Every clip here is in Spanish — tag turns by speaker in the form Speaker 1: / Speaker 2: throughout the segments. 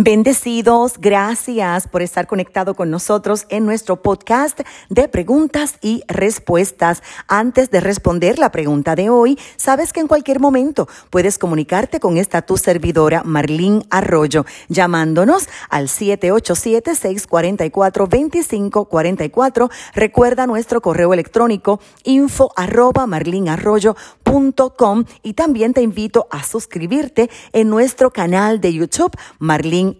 Speaker 1: Bendecidos, gracias por estar conectado con nosotros en nuestro podcast de preguntas y respuestas. Antes de responder la pregunta de hoy, sabes que en cualquier momento puedes comunicarte con esta tu servidora Marlín Arroyo, llamándonos al 787-644-2544. Recuerda nuestro correo electrónico info arroba y también te invito a suscribirte en nuestro canal de YouTube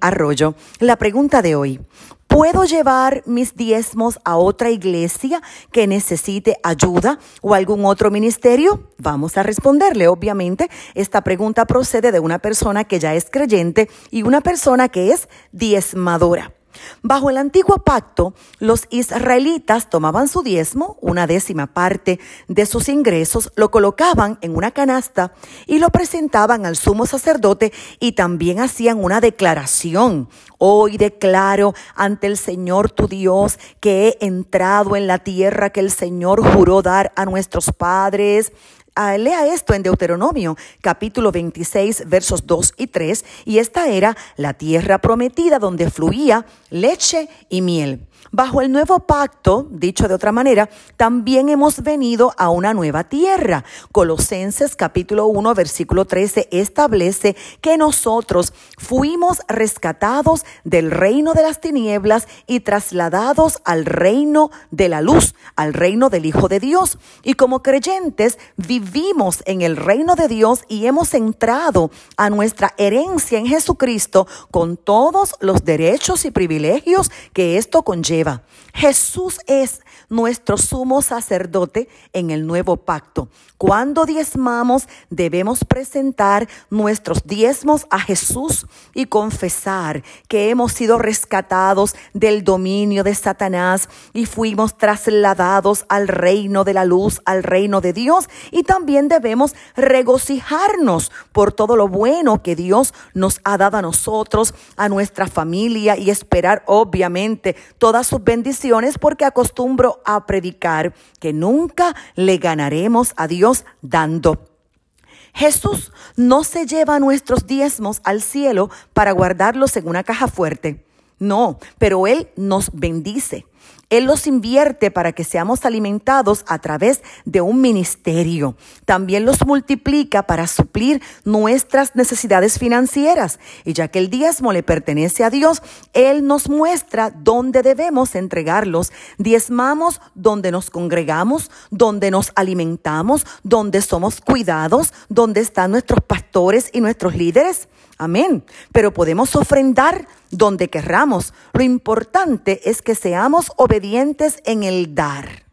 Speaker 1: Arroyo. La pregunta de hoy. ¿Puedo llevar mis diezmos a otra iglesia que necesite ayuda o algún otro ministerio? Vamos a responderle. Obviamente, esta pregunta procede de una persona que ya es creyente y una persona que es diezmadora. Bajo el antiguo pacto, los israelitas tomaban su diezmo, una décima parte de sus ingresos, lo colocaban en una canasta y lo presentaban al sumo sacerdote y también hacían una declaración. Hoy declaro ante el Señor tu Dios que he entrado en la tierra que el Señor juró dar a nuestros padres lea esto en Deuteronomio capítulo 26 versos 2 y 3 y esta era la tierra prometida donde fluía leche y miel. Bajo el nuevo pacto, dicho de otra manera, también hemos venido a una nueva tierra. Colosenses capítulo 1 versículo 13 establece que nosotros fuimos rescatados del reino de las tinieblas y trasladados al reino de la luz, al reino del Hijo de Dios. Y como creyentes vivimos en el reino de Dios y hemos entrado a nuestra herencia en Jesucristo con todos los derechos y privilegios que esto conlleva Jesús es nuestro sumo sacerdote en el nuevo pacto. Cuando diezmamos, debemos presentar nuestros diezmos a Jesús y confesar que hemos sido rescatados del dominio de Satanás y fuimos trasladados al reino de la luz, al reino de Dios. Y también debemos regocijarnos por todo lo bueno que Dios nos ha dado a nosotros, a nuestra familia y esperar obviamente todas sus bendiciones porque acostumbro a predicar que nunca le ganaremos a Dios dando. Jesús no se lleva nuestros diezmos al cielo para guardarlos en una caja fuerte. No, pero Él nos bendice. Él los invierte para que seamos alimentados a través de un ministerio. También los multiplica para suplir nuestras necesidades financieras. Y ya que el diezmo le pertenece a Dios, Él nos muestra dónde debemos entregarlos. Diezmamos donde nos congregamos, donde nos alimentamos, donde somos cuidados, donde están nuestros pastores y nuestros líderes. Amén. Pero podemos ofrendar donde querramos. Lo importante es que seamos obedientes en el dar.